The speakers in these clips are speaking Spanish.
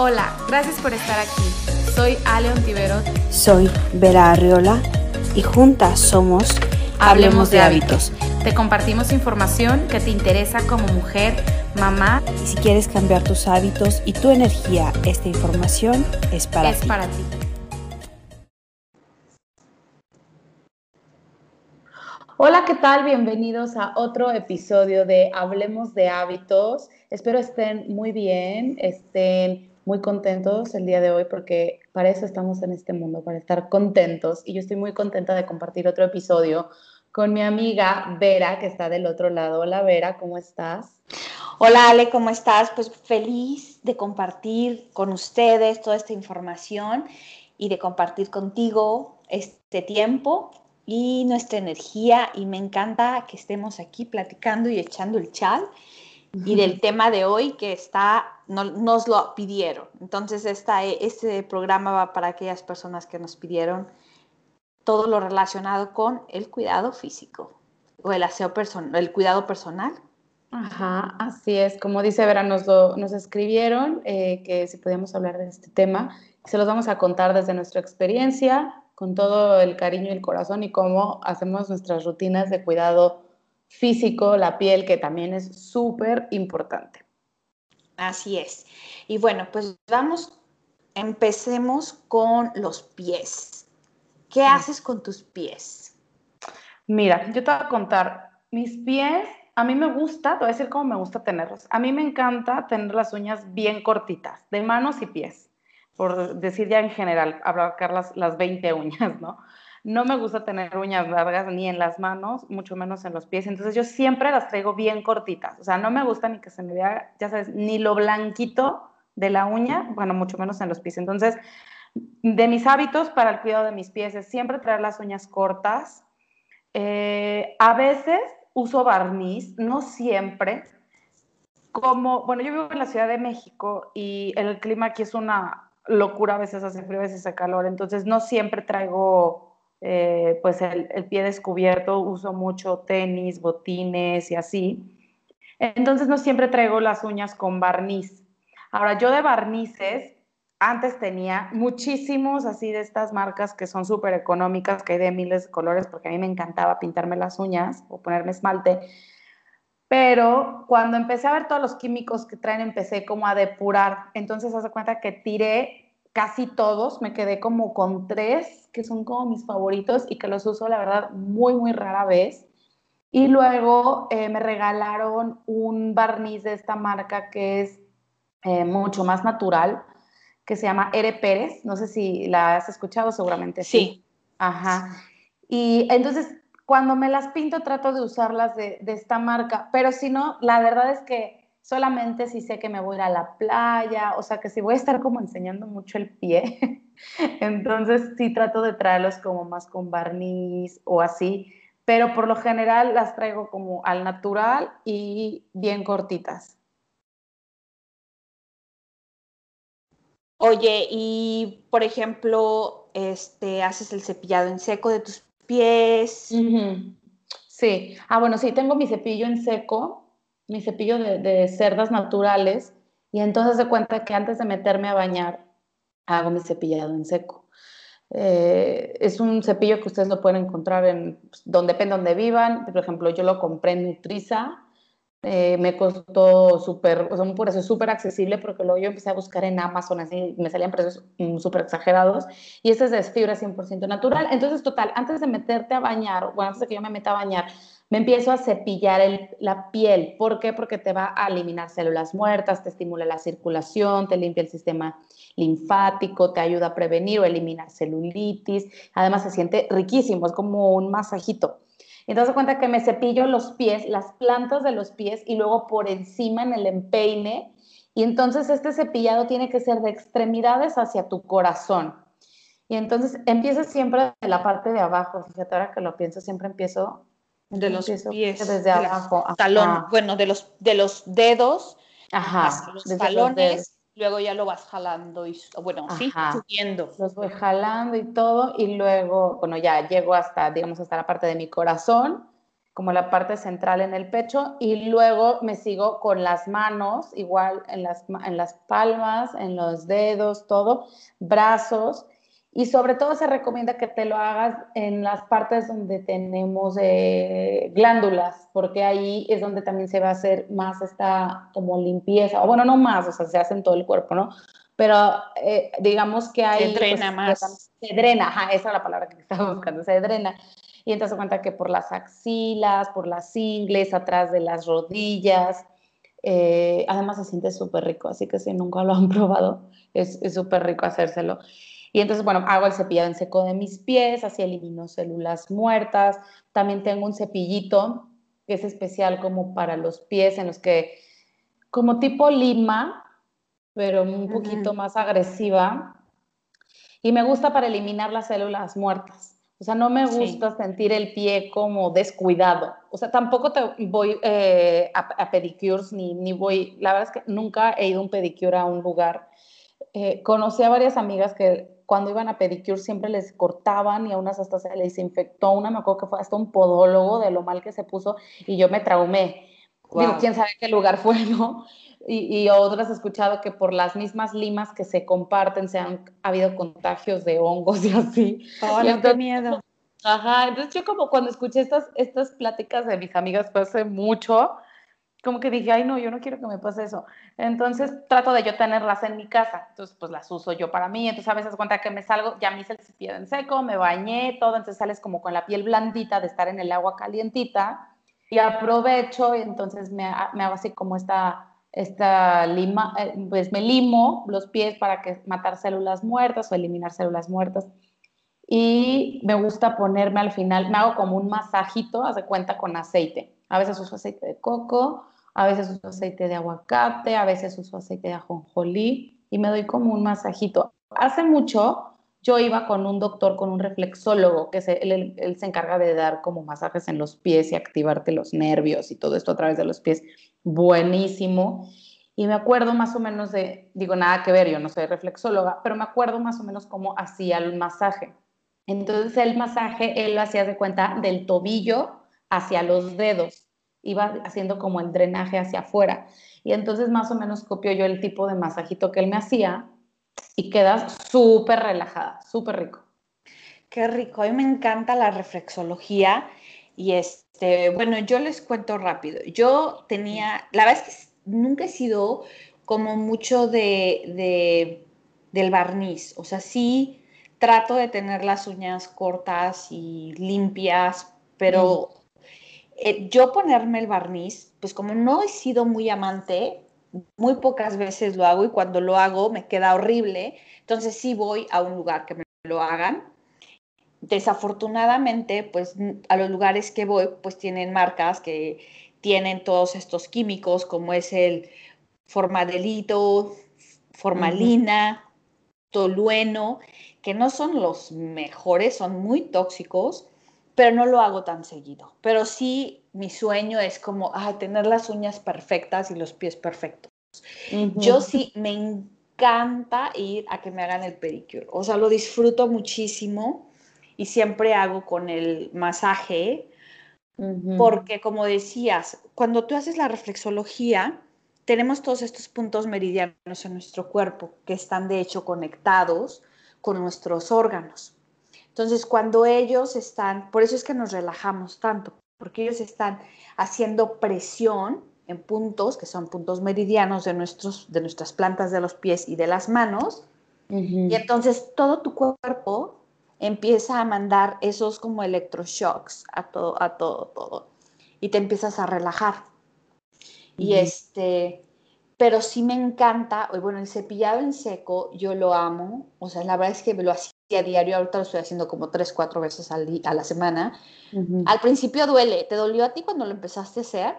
Hola, gracias por estar aquí. Soy Ale Ontiveros. Soy Vera Arriola y juntas somos Hablemos de Hábitos. Te compartimos información que te interesa como mujer, mamá. Y si quieres cambiar tus hábitos y tu energía, esta información es para es ti. para ti. Hola, ¿qué tal? Bienvenidos a otro episodio de Hablemos de Hábitos. Espero estén muy bien, estén muy contentos el día de hoy porque para eso estamos en este mundo, para estar contentos. Y yo estoy muy contenta de compartir otro episodio con mi amiga Vera, que está del otro lado. Hola Vera, ¿cómo estás? Hola Ale, ¿cómo estás? Pues feliz de compartir con ustedes toda esta información y de compartir contigo este tiempo y nuestra energía. Y me encanta que estemos aquí platicando y echando el chal y del tema de hoy que está, nos lo pidieron. Entonces, esta, este programa va para aquellas personas que nos pidieron todo lo relacionado con el cuidado físico o el aseo personal, el cuidado personal. Ajá, así es. Como dice Vera, nos, nos escribieron eh, que si podíamos hablar de este tema. Se los vamos a contar desde nuestra experiencia, con todo el cariño y el corazón y cómo hacemos nuestras rutinas de cuidado físico, la piel, que también es súper importante. Así es. Y bueno, pues vamos, empecemos con los pies. ¿Qué haces con tus pies? Mira, yo te voy a contar, mis pies, a mí me gusta, te voy a decir cómo me gusta tenerlos. A mí me encanta tener las uñas bien cortitas, de manos y pies, por decir ya en general, abarcar las, las 20 uñas, ¿no? No me gusta tener uñas largas ni en las manos, mucho menos en los pies. Entonces yo siempre las traigo bien cortitas. O sea, no me gusta ni que se me vea, ya sabes, ni lo blanquito de la uña, bueno, mucho menos en los pies. Entonces, de mis hábitos para el cuidado de mis pies es siempre traer las uñas cortas. Eh, a veces uso barniz, no siempre. Como, bueno, yo vivo en la Ciudad de México y el clima aquí es una locura, a veces hace frío, a veces hace calor, entonces no siempre traigo eh, pues el, pie descubierto, uso mucho tenis, botines y así. Entonces no siempre traigo las uñas con barniz. Ahora, yo de barnices, antes tenía muchísimos así de estas marcas que son súper económicas, que hay de miles de colores, porque a mí me encantaba pintarme las uñas o ponerme esmalte. Pero cuando empecé a ver todos los químicos que traen, empecé como a depurar. Entonces, hace cuenta que tiré casi todos, me quedé como con tres, que son como mis favoritos y que los uso, la verdad, muy, muy rara vez. Y luego eh, me regalaron un barniz de esta marca que es eh, mucho más natural, que se llama Ere Pérez. No sé si la has escuchado, seguramente sí. Ajá. Y entonces, cuando me las pinto, trato de usarlas de, de esta marca, pero si no, la verdad es que solamente si sé que me voy a ir a la playa, o sea que si voy a estar como enseñando mucho el pie, entonces sí trato de traerlos como más con barniz o así, pero por lo general las traigo como al natural y bien cortitas. Oye, y por ejemplo, este, haces el cepillado en seco de tus pies. Sí, ah, bueno, sí, tengo mi cepillo en seco, mi cepillo de, cerdas naturales y entonces se cuenta que antes de meterme a bañar hago mi cepillado en seco. Eh, es un cepillo que ustedes lo pueden encontrar en pues, donde depende donde vivan. Por ejemplo, yo lo compré en Nutriza. Eh, me costó súper, o sea, un precio súper accesible porque luego yo empecé a buscar en Amazon así me salían precios mm, súper exagerados y este es de fibra 100% natural. Entonces, total, antes de meterte a bañar, o antes de que yo me meta a bañar, me empiezo a cepillar la piel. ¿Por qué? Porque te va a eliminar células muertas, te estimula la circulación, te limpia el sistema linfático, te ayuda a prevenir o eliminar celulitis. Además se siente riquísimo, es como un masajito. Entonces cuenta que me cepillo los pies, las plantas de los pies y luego por encima en el empeine. Y entonces este cepillado tiene que ser de extremidades hacia tu corazón. Y entonces empieza siempre de la parte de abajo. Fíjate, ahora que lo pienso, siempre empiezo de los pies desde abajo talón bueno de los de los dedos Ajá, los talones luego ya lo vas jalando y bueno sí subiendo. Los voy jalando y todo y luego bueno ya llego hasta digamos hasta la parte de mi corazón como la parte central en el pecho y luego me sigo con las manos, igual en las, en las palmas, en los dedos, todo, brazos y sobre todo se recomienda que te lo hagas en las partes donde tenemos eh, glándulas, porque ahí es donde también se va a hacer más esta como limpieza, o bueno, no más, o sea, se hace en todo el cuerpo, ¿no? Pero eh, digamos que hay... Se drena pues, más. Se drena, ajá, esa es la palabra que estaba buscando, se drena y entonces cuenta que por las axilas, por las ingles, atrás de las rodillas, eh, además se siente súper rico, así que si nunca lo han probado, es súper rico hacérselo. Y entonces, bueno, hago el cepillado en seco de mis pies, así elimino células muertas. También tengo un cepillito que es especial como para los pies, en los que, como tipo lima, pero un poquito más agresiva. Y me gusta para eliminar las células muertas. O sea, no me gusta sentir el pie como descuidado. O sea, tampoco te voy eh, a, pedicures ni, ni voy, la verdad es que nunca he ido a un pedicure a un lugar. Eh, conocí a varias amigas que cuando iban a pedicure siempre les cortaban y a unas hasta se les infectó. Una me acuerdo que fue hasta un podólogo de lo mal que se puso y yo me traumé. Digo, quién sabe qué lugar fue, ¿no? y, otras he escuchado que por las mismas limas que se comparten se han habido contagios de hongos y así. Oh, qué miedo. Ajá, entonces yo como cuando escuché estas, estas pláticas de mis amigas fue hace mucho, como que dije, ay no, yo no quiero que me pase eso. Entonces trato de yo tenerlas en mi casa, entonces pues las uso yo para mí, entonces a veces cuenta que me salgo, ya me hice el cepillo en seco, me bañé, todo, entonces sales como con la piel blandita de estar en el agua calientita y aprovecho y entonces me, me hago así como esta esta lima, eh, pues me limo los pies para que matar células muertas o eliminar células muertas. Y me gusta ponerme al final, me hago como un masajito, hace cuenta con aceite. A veces uso aceite de coco, a veces uso aceite de aguacate, a veces uso aceite de ajonjolí y me doy como un masajito. Hace mucho yo iba con un doctor, con un reflexólogo, que se, él, él, se encarga de dar como masajes en los pies y activarte los nervios y todo esto a través de los pies buenísimo. Y me acuerdo más o menos de, digo, nada que ver, yo no soy reflexóloga, pero me acuerdo más o menos cómo hacía el masaje. Entonces el masaje, él lo hacía de cuenta del tobillo hacia los dedos, iba haciendo como el drenaje hacia afuera. Y entonces más o menos copió yo el tipo de masajito que él me hacía y quedas súper relajada, súper rico. Qué rico, a mí me encanta la reflexología y este, bueno, yo les cuento rápido. Yo tenía, la verdad es que nunca he sido como mucho de, del barniz. O sea, sí trato de tener las uñas cortas y limpias, pero eh, yo ponerme el barniz, pues como no he sido muy amante, muy pocas veces lo hago y cuando lo hago me queda horrible. Entonces sí voy a un lugar que me lo hagan desafortunadamente, pues a los lugares que voy, pues tienen marcas que tienen todos estos químicos, como es el formadelito, formalina, tolueno, que no son los mejores, son muy tóxicos, pero no lo hago tan seguido. Pero sí, mi sueño es como tener las uñas perfectas y los pies perfectos. Yo sí me encanta ir a que me hagan el pedicure, o sea, lo disfruto muchísimo y siempre hago con el masaje, porque como decías, cuando tú haces la reflexología, tenemos todos estos puntos meridianos en nuestro cuerpo que están de hecho conectados con nuestros órganos. Entonces, cuando ellos están, por eso es que nos relajamos tanto, porque ellos están haciendo presión en puntos que son puntos meridianos de, nuestros, de nuestras plantas de los pies y de las manos, y entonces todo tu cuerpo empieza a mandar esos como electroshocks a todo, a todo, todo. Y te empiezas a relajar. Y este, pero sí me encanta, bueno, el cepillado en seco yo lo amo, o sea, la verdad es que me lo hacía a diario, ahorita lo estoy haciendo como tres, cuatro veces al a la semana. Al principio duele, ¿te dolió a ti cuando lo empezaste a hacer?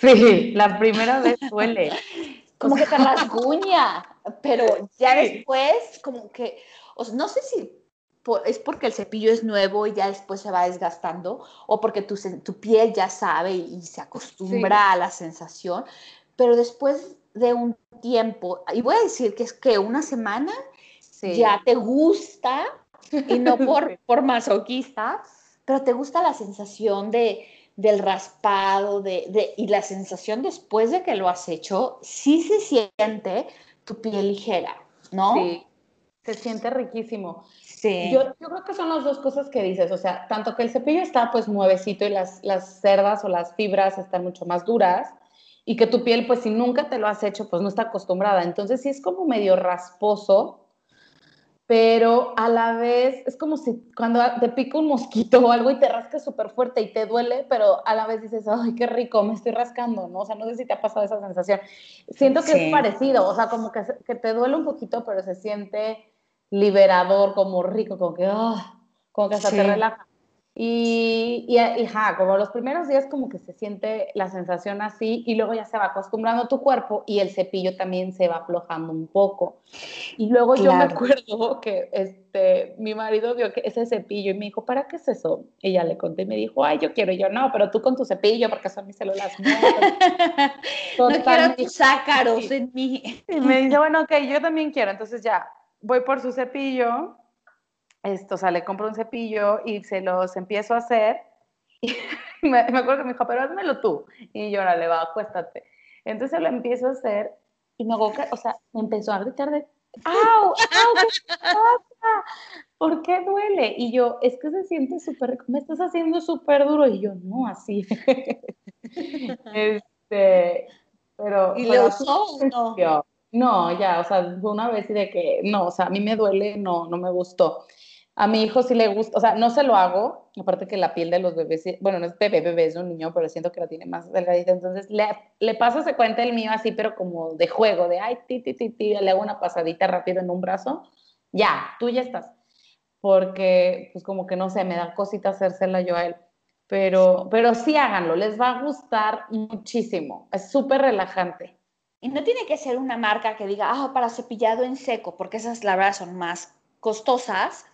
Sí, la primera vez duele. como que te rasguña, pero ya después como que, o sea, no sé si es porque el cepillo es nuevo y ya después se va desgastando o porque tu, tu piel ya sabe y, se acostumbra a la sensación, pero después de un tiempo, y voy a decir que es que una semana ya te gusta y no por, por masoquista, pero te gusta la sensación de, del raspado, de, y la sensación después de que lo has hecho, sí se siente tu piel ligera, ¿no? Sí, se siente riquísimo. Sí. Yo, yo, creo que son las dos cosas que dices, o sea, tanto que el cepillo está pues nuevecito y las, las cerdas o las fibras están mucho más duras, y que tu piel, pues si nunca te lo has hecho, pues no está acostumbrada. Entonces sí es como medio rasposo, pero a la vez es como si cuando te pica un mosquito o algo y te rascas súper fuerte y te duele, pero a la vez dices, ay, qué rico, me estoy rascando, ¿no? O sea, no sé si te ha pasado esa sensación. Siento que es parecido, o sea, como que, que, te duele un poquito, pero se siente liberador, como rico, como que, ah, como que hasta te relaja. Y, y, ja, como los primeros días como que se siente la sensación así y luego ya se va acostumbrando tu cuerpo y el cepillo también se va aflojando un poco. Y luego yo me acuerdo que este, mi marido vio que ese cepillo y me dijo, ¿para qué es eso? Y ya le conté y me dijo, ay, yo quiero. Y yo, no, pero tú con tu cepillo porque son mis células no quiero tus ácaros en mí. Y me dice, bueno, ok, yo también quiero. Entonces ya voy por su cepillo esto, o sea, le compro un cepillo y se los empiezo a hacer. Y me, acuerdo que me dijo, pero házmelo tú. Y yo, ahora le va, acuéstate. Entonces lo empiezo a hacer y me hago, o sea, me empezó a gritar de, ¡au! ¡au! ¿Qué pasa? ¿Por qué duele? Y yo, es que se siente súper, me estás haciendo súper duro. Y yo, no, así. este, pero. ¿Y le usó no? No, ya, o sea, fue una vez y de que, no, o sea, a mí me duele, no, no me gustó. A mi hijo sí le gusta, o sea, no se lo hago, aparte que la piel de los bebés, bueno, no es bebé, bebé, es un niño, pero siento que la tiene más delgadita, entonces le, le paso se cuenta el mío así, pero como de juego, de ay, ti, ti, ti, ti, le hago una pasadita rápido en un brazo, ya, tú ya estás, porque pues como que no sé, me da cosita hacérsela yo a él, pero, pero sí háganlo, les va a gustar muchísimo, es súper relajante. Y no tiene que ser una marca que diga, ah, para cepillado en seco, porque esas la verdad son más costosas,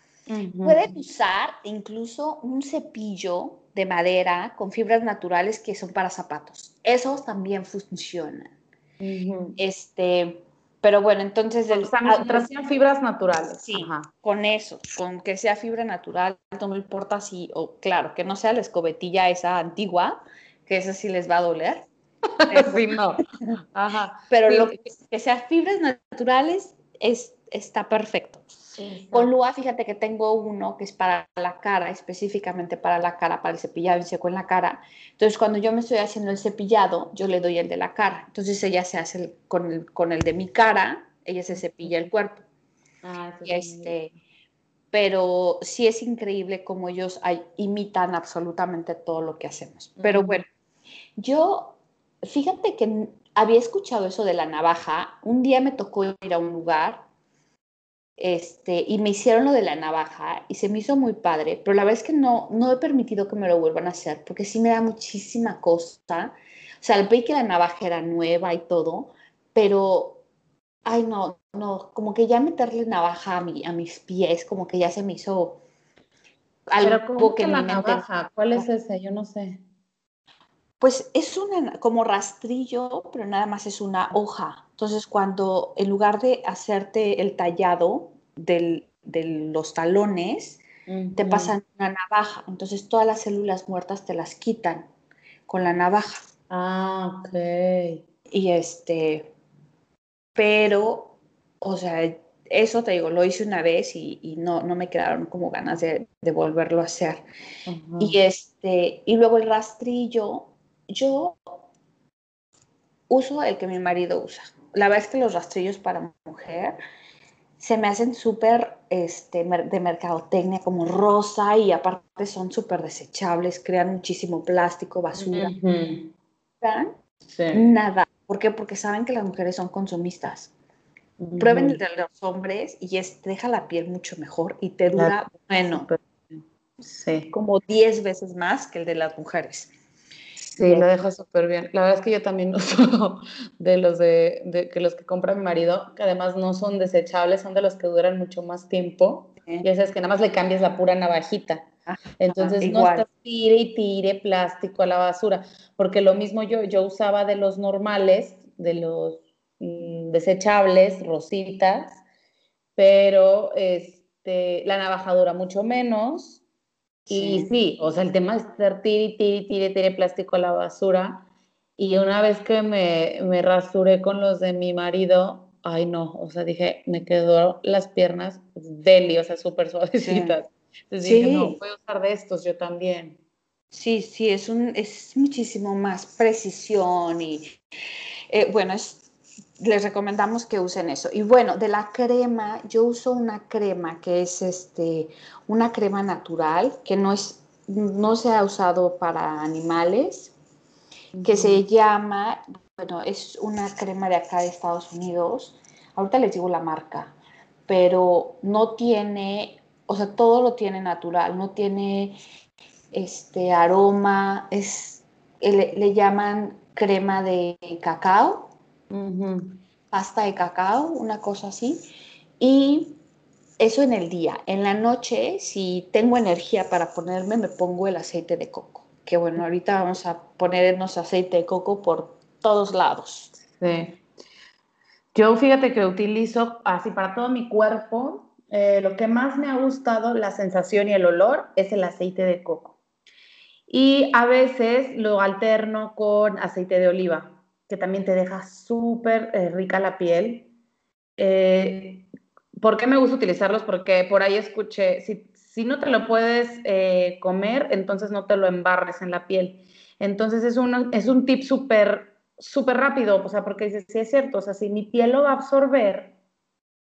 Pueden usar incluso un cepillo de madera con fibras naturales que son para zapatos. Esos también funcionan. Este, pero bueno, entonces... El, fibras naturales. Sí, con eso, con que sea fibra natural, no me importa si, o claro, que no sea la escobetilla esa antigua, que esa sí les va a doler. sí, no. Ajá. Pero lo que, que sea fibras naturales es, está perfecto. Con Lua, fíjate que tengo uno que es para la cara, específicamente para la cara, para el cepillado y seco en la cara. Entonces, cuando yo me estoy haciendo el cepillado, yo le doy el de la cara. Entonces, ella se hace con, el, con el de mi cara, ella se cepilla el cuerpo. Ah, este, pero sí es increíble cómo ellos imitan absolutamente todo lo que hacemos. Pero bueno, yo, fíjate que había escuchado eso de la navaja. Un día me tocó ir a un lugar este, y me hicieron lo de la navaja y se me hizo muy padre, pero la verdad es que no, no he permitido que me lo vuelvan a hacer porque sí me da muchísima costa. O sea, veí que la navaja era nueva y todo, pero, ay, no, no, como que ya meterle navaja a, mi, a mis pies, como que ya se me hizo algo que, la navaja? ¿Cuál es ese? Yo no sé. Pues es una, como rastrillo, pero nada más es una hoja. Entonces, cuando en lugar de hacerte el tallado de los talones, te pasan una navaja. Entonces, todas las células muertas te las quitan con la navaja. Ah, ok. Y este, pero, o sea, eso te digo, lo hice una vez y, no, no, me quedaron como ganas de, volverlo a hacer. Y este, y luego el rastrillo, yo uso el que mi marido usa la verdad es que los rastrillos para mujer se me hacen súper este, de mercadotecnia, como rosa, y aparte son súper desechables, crean muchísimo plástico, basura. Nada. ¿Por qué? Porque saben que las mujeres son consumistas. Prueben el de los hombres y es, deja la piel mucho mejor y te dura, bueno, sí. como 10 veces más que el de las mujeres. Sí, lo deja súper bien. La verdad es que yo también uso de los de, que los que compra mi marido, que además no son desechables, son de los que duran mucho más tiempo. Y ese es que nada más le cambias la pura navajita. Entonces no estás tire y tire plástico a la basura. Porque lo mismo yo, yo usaba de los normales, de los mm, desechables, rositas, pero este, la navaja dura mucho menos Y sí. o sea, el tema es estar tire, tire, tire, tire plástico a la basura. Y una vez que me, me rasuré con los de mi marido, ay no, o sea, dije, me quedó las piernas deli, o sea, súper suavecitas. Entonces dije, no, voy a usar de estos yo también. Sí, sí, es, un, es muchísimo más precisión y, eh, bueno, es, les recomendamos que usen eso. Y bueno, de la crema, yo uso una crema que es este, una crema natural, que no, es, no se ha usado para animales, que se llama, bueno, es una crema de acá de Estados Unidos, ahorita les digo la marca, pero no tiene, o sea, todo lo tiene natural, no tiene este aroma, es, le, llaman crema de cacao, pasta de cacao, una cosa así, y eso en el día. En la noche, si tengo energía para ponerme, me pongo el aceite de coco. Que bueno, ahorita vamos a ponernos aceite de coco por todos lados. Sí. Yo fíjate que utilizo así para todo mi cuerpo. Eh, lo que más me ha gustado, la sensación y el olor, es el aceite de coco. Y a veces lo alterno con aceite de oliva, que también te deja súper eh, rica la piel. Eh, ¿Por qué me gusta utilizarlos? Porque por ahí escuché, si, si no te lo puedes eh, comer, entonces no te lo embarres en la piel. Entonces es, un es un tip súper súper rápido, o sea, porque dices, sí es cierto, o sea, si mi piel lo va a absorber,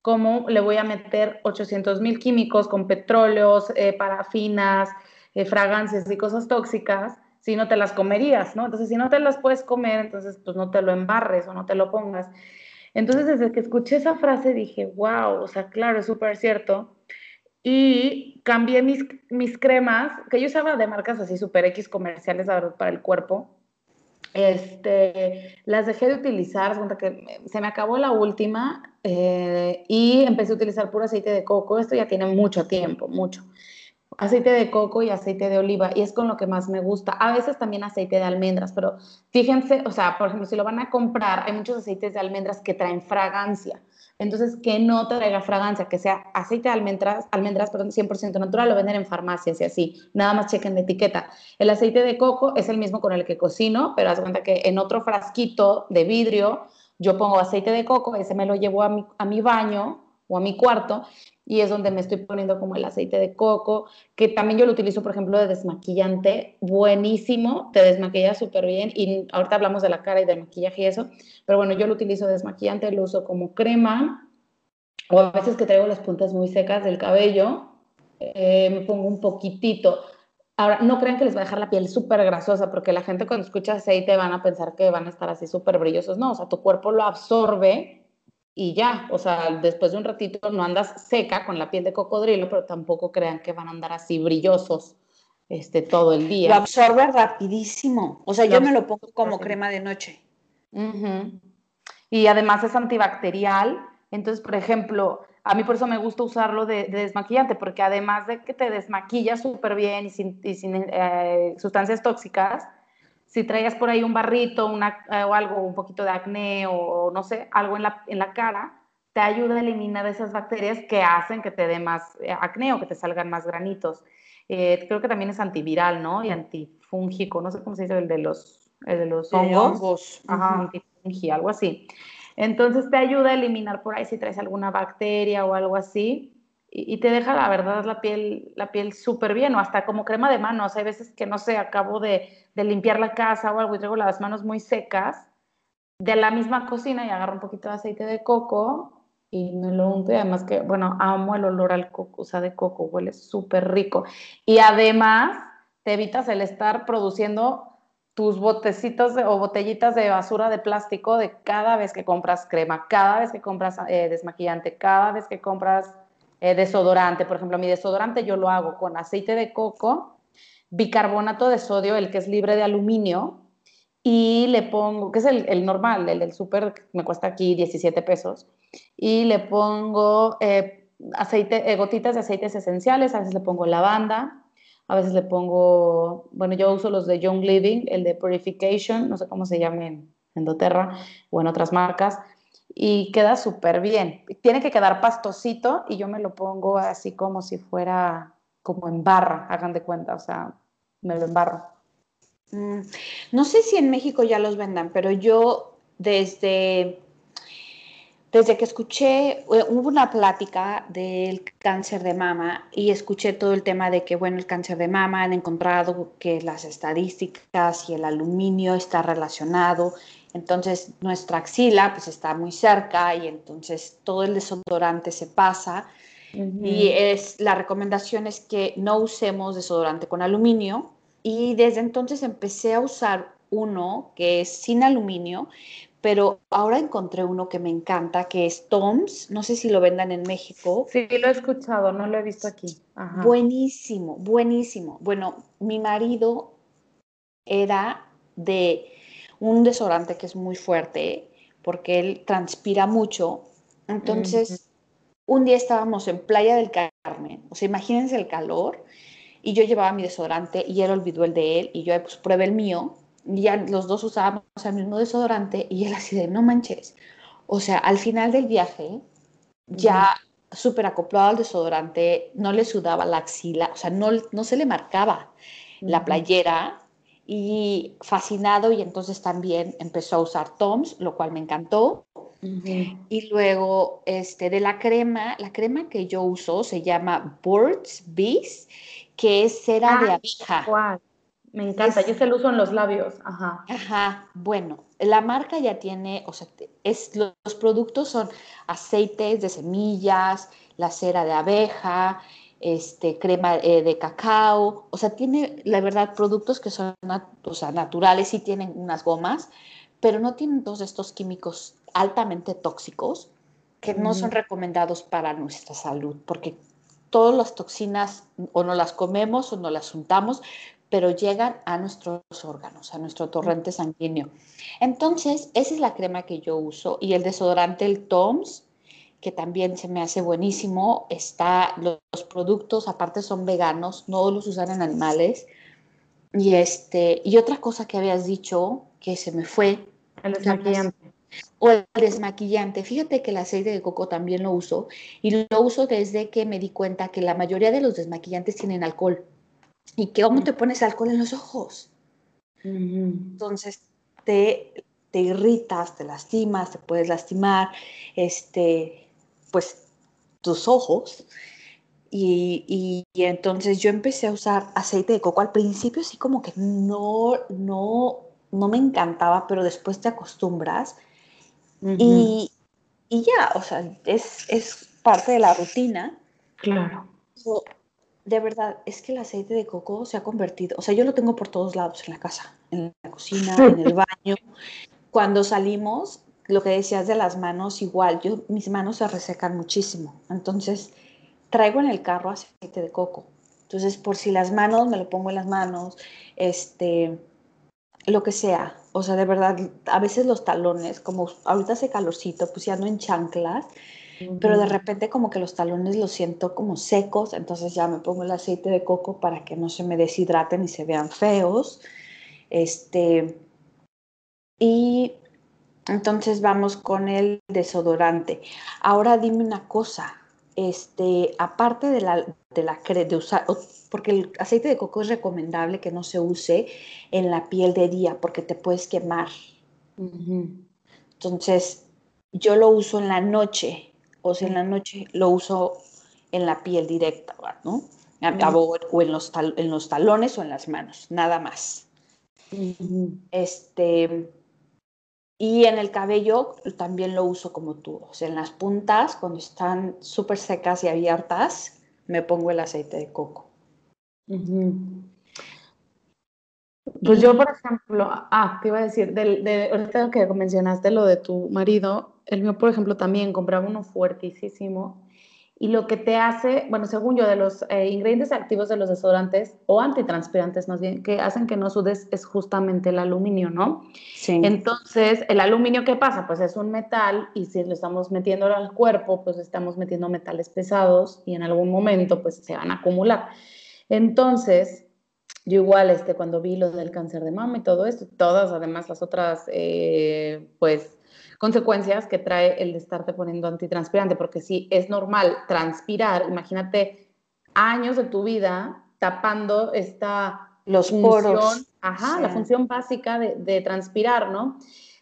¿cómo le voy a meter 800 mil químicos con petróleos, parafinas, fragancias y cosas tóxicas? Si no te las comerías, ¿no? Entonces, si no te las puedes comer, entonces, pues no te lo embarres o no te lo pongas. Entonces, desde que escuché esa frase dije, wow, o sea, claro, es súper cierto. Y cambié mis, mis cremas, que yo usaba de marcas así súper X comerciales, la verdad, para el cuerpo. Este, las dejé de utilizar, que se me acabó la última eh, y empecé a utilizar puro aceite de coco. Esto ya tiene mucho tiempo, mucho aceite de coco y aceite de oliva y es con lo que más me gusta. A veces también aceite de almendras, pero fíjense, o sea, por ejemplo, si lo van a comprar, hay muchos aceites de almendras que traen fragancia. Entonces, que no traiga fragancia, que sea aceite de almendras, almendras, perdón, 100% natural, lo venden en farmacias y así. Nada más chequen la etiqueta. El aceite de coco es el mismo con el que cocino, pero haz cuenta que en otro frasquito de vidrio yo pongo aceite de coco, ese me lo llevo a mi, a mi baño o a mi cuarto y es donde me estoy poniendo como el aceite de coco, que también yo lo utilizo, por ejemplo, de desmaquillante, buenísimo, te desmaquilla súper bien y ahorita hablamos de la cara y del maquillaje y eso, pero bueno, yo lo utilizo de desmaquillante, lo uso como crema o a veces que traigo las puntas muy secas del cabello, eh, me pongo un poquitito. Ahora, no crean que les va a dejar la piel súper grasosa, porque la gente cuando escucha aceite van a pensar que van a estar así súper brillosos. No, o sea, tu cuerpo lo absorbe y ya, o sea, después de un ratito no andas seca con la piel de cocodrilo, pero tampoco crean que van a andar así brillosos este, todo el día. Lo absorbe rapidísimo, o sea, yo me lo pongo como crema de noche. Y además es antibacterial, entonces, por ejemplo, a mí por eso me gusta usarlo de, desmaquillante, porque además de que te desmaquilla súper bien y sin, eh, sustancias tóxicas, si traías por ahí un barrito una, eh, o algo, un poquito de acné o no sé, algo en la, en la cara, te ayuda a eliminar esas bacterias que hacen que te dé más eh, acné o que te salgan más granitos. Eh, creo que también es antiviral, ¿no? Y antifúngico, no sé cómo se dice el de los, el de los hongos. Ajá, algo así. Entonces te ayuda a eliminar por ahí si traes alguna bacteria o algo así y, te deja, la verdad, la piel, la piel súper bien, o hasta como crema de manos. Hay veces que, no sé, acabo de, de, limpiar la casa o algo y traigo las manos muy secas de la misma cocina y agarro un poquito de aceite de coco y me lo unto. Y además que, bueno, amo el olor al coco, o sea, de coco, huele súper rico. Y además te evitas el estar produciendo tus botecitos o botellitas de basura de plástico de cada vez que compras crema, cada vez que compras eh, desmaquillante, cada vez que compras eh, desodorante. Por ejemplo, mi desodorante yo lo hago con aceite de coco, bicarbonato de sodio, el que es libre de aluminio, y le pongo, que es el, normal, el del súper, me cuesta aquí 17 pesos, y le pongo eh, aceite, eh, gotitas de aceites esenciales, a veces le pongo lavanda, a veces le pongo, bueno, yo uso los de Young Living, el de Purification, no sé cómo se llama en, en doTERRA o en otras marcas, y queda súper bien. Tiene que quedar pastosito y yo me lo pongo así como si fuera como en barra, hagan de cuenta, o sea, me lo embarro. Mm, no sé si en México ya los vendan, pero yo desde, desde que escuché, eh, hubo una plática del cáncer de mama y escuché todo el tema de que, bueno, el cáncer de mama han encontrado que las estadísticas y el aluminio está relacionado, entonces nuestra axila pues está muy cerca y entonces todo el desodorante se pasa. Y es, la recomendación es que no usemos desodorante con aluminio, y desde entonces empecé a usar uno que es sin aluminio, pero ahora encontré uno que me encanta, que es Toms. No sé si lo vendan en México. Sí, lo he escuchado, no lo he visto aquí. Buenísimo, buenísimo. Bueno, mi marido era de un desodorante que es muy fuerte porque él transpira mucho. Entonces, un día estábamos en Playa del Carmen. O sea, imagínense el calor y yo llevaba mi desodorante y él olvidó el de él y yo pues pruebe el mío ya los dos usábamos el mismo desodorante y él así de no manches. O sea, al final del viaje ya súper acoplado al desodorante, no le sudaba la axila, o sea, no, no se le marcaba la playera y fascinado y entonces también empezó a usar Toms, lo cual me encantó. Y luego este, de la crema, la crema que yo uso se llama Burt's Bees que es cera de abeja. Me encanta, yo se lo uso en los labios. Ajá. Ajá, bueno, la marca ya tiene, o sea, es, los productos son aceites de semillas, la cera de abeja, este, crema eh, de cacao, o sea, tiene, la verdad, productos que son o sea, naturales y tienen unas gomas, pero no tienen todos estos químicos altamente tóxicos que no son recomendados para nuestra salud, porque todas las toxinas o no las comemos o no las untamos, pero llegan a nuestros órganos, a nuestro torrente sanguíneo. Entonces, esa es la crema que yo uso y el desodorante, el Toms, que también se me hace buenísimo. Está, los, productos aparte son veganos, no los usan en animales. Y, este, y otra cosa que habías dicho que se me fue. El desmaquillante. O el desmaquillante. Fíjate que el aceite de coco también lo uso y lo uso desde que me di cuenta que la mayoría de los desmaquillantes tienen alcohol. ¿Y que cómo te pones alcohol en los ojos? Entonces te, te irritas, te lastimas, te puedes lastimar, este, pues tus ojos. Y, y, entonces yo empecé a usar aceite de coco. Al principio sí como que no, no, no me encantaba, pero después te acostumbras y, ya, o sea, es, parte de la rutina. Claro. De verdad, es que el aceite de coco se ha convertido, o sea, yo lo tengo por todos lados en la casa, en la cocina, en el baño. Cuando salimos, lo que decías de las manos, igual, yo, mis manos se resecan muchísimo. Entonces, traigo en el carro aceite de coco. Entonces, por si las manos, me lo pongo en las manos, este, lo que sea. O sea, de verdad, a veces los talones, como ahorita hace calorcito, pues ya no en chanclas, pero de repente como que los talones los siento como secos, entonces ya me pongo el aceite de coco para que no se me deshidraten y se vean feos. Este, y entonces vamos con el desodorante. Ahora dime una cosa, este, aparte de la, de la de usar, porque el aceite de coco es recomendable que no se use en la piel de día porque te puedes quemar. Entonces, yo lo uso en la noche, o sea, en la noche lo uso en la piel directa, ¿no? O en los, en los talones o en las manos, nada más. Este, y en el cabello también lo uso como tú, o sea, en las puntas, cuando están súper secas y abiertas, me pongo el aceite de coco. Pues yo, por ejemplo, ah, te iba a decir, de, ahorita que mencionaste lo de tu marido, el mío, por ejemplo, también compraba uno fuertísimo y lo que te hace, bueno, según yo, de los eh, ingredientes activos de los desodorantes o antitranspirantes más bien, que hacen que no sudes es justamente el aluminio, ¿no? Sí. Entonces, el aluminio, ¿qué pasa? Pues es un metal y si lo estamos metiendo al cuerpo, pues estamos metiendo metales pesados y en algún momento pues se van a acumular. Entonces, yo igual, este, cuando vi lo del cáncer de mama y todo esto, todas además las otras, eh, pues, consecuencias que trae el de estarte poniendo antitranspirante, porque si es normal transpirar, imagínate años de tu vida tapando esta los poros. Ajá, la función básica de, de, transpirar, ¿no?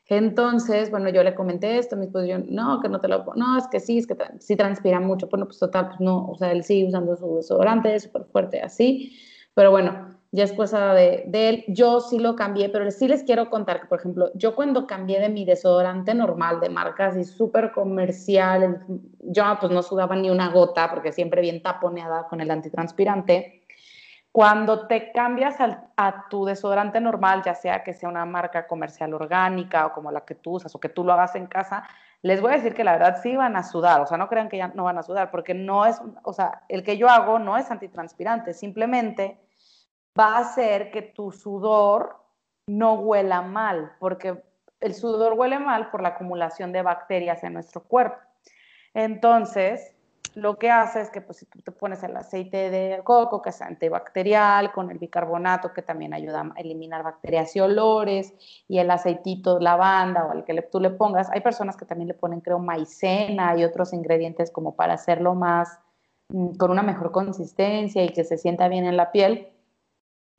Entonces, bueno, yo le comenté esto, mi esposo, yo, no, que no te lo, no, es que sí, es que sí transpira mucho, bueno, pues total, pues no, o sea, él sigue usando su desodorante súper fuerte, así, pero bueno, ya es cosa de, de, él, yo sí lo cambié, pero sí les quiero contar que, por ejemplo, yo cuando cambié de mi desodorante normal, de marca así súper comercial, yo pues no sudaba ni una gota, porque siempre bien taponeada con el antitranspirante, cuando te cambias a tu desodorante normal, ya sea que sea una marca comercial orgánica o como la que tú usas o que tú lo hagas en casa, les voy a decir que la verdad sí van a sudar, o sea, no crean que ya no van a sudar, porque no es, o sea, el que yo hago no es antitranspirante, simplemente va a hacer que tu sudor no huela mal, porque el sudor huele mal por la acumulación de bacterias en nuestro cuerpo. Entonces, lo que hace es que pues, si tú te pones el aceite de coco, que es antibacterial, con el bicarbonato, que también ayuda a eliminar bacterias y olores, y el aceitito lavanda o el que tú le pongas, hay personas que también le ponen, creo, maicena y otros ingredientes como para hacerlo más, mm, con una mejor consistencia y que se sienta bien en la piel,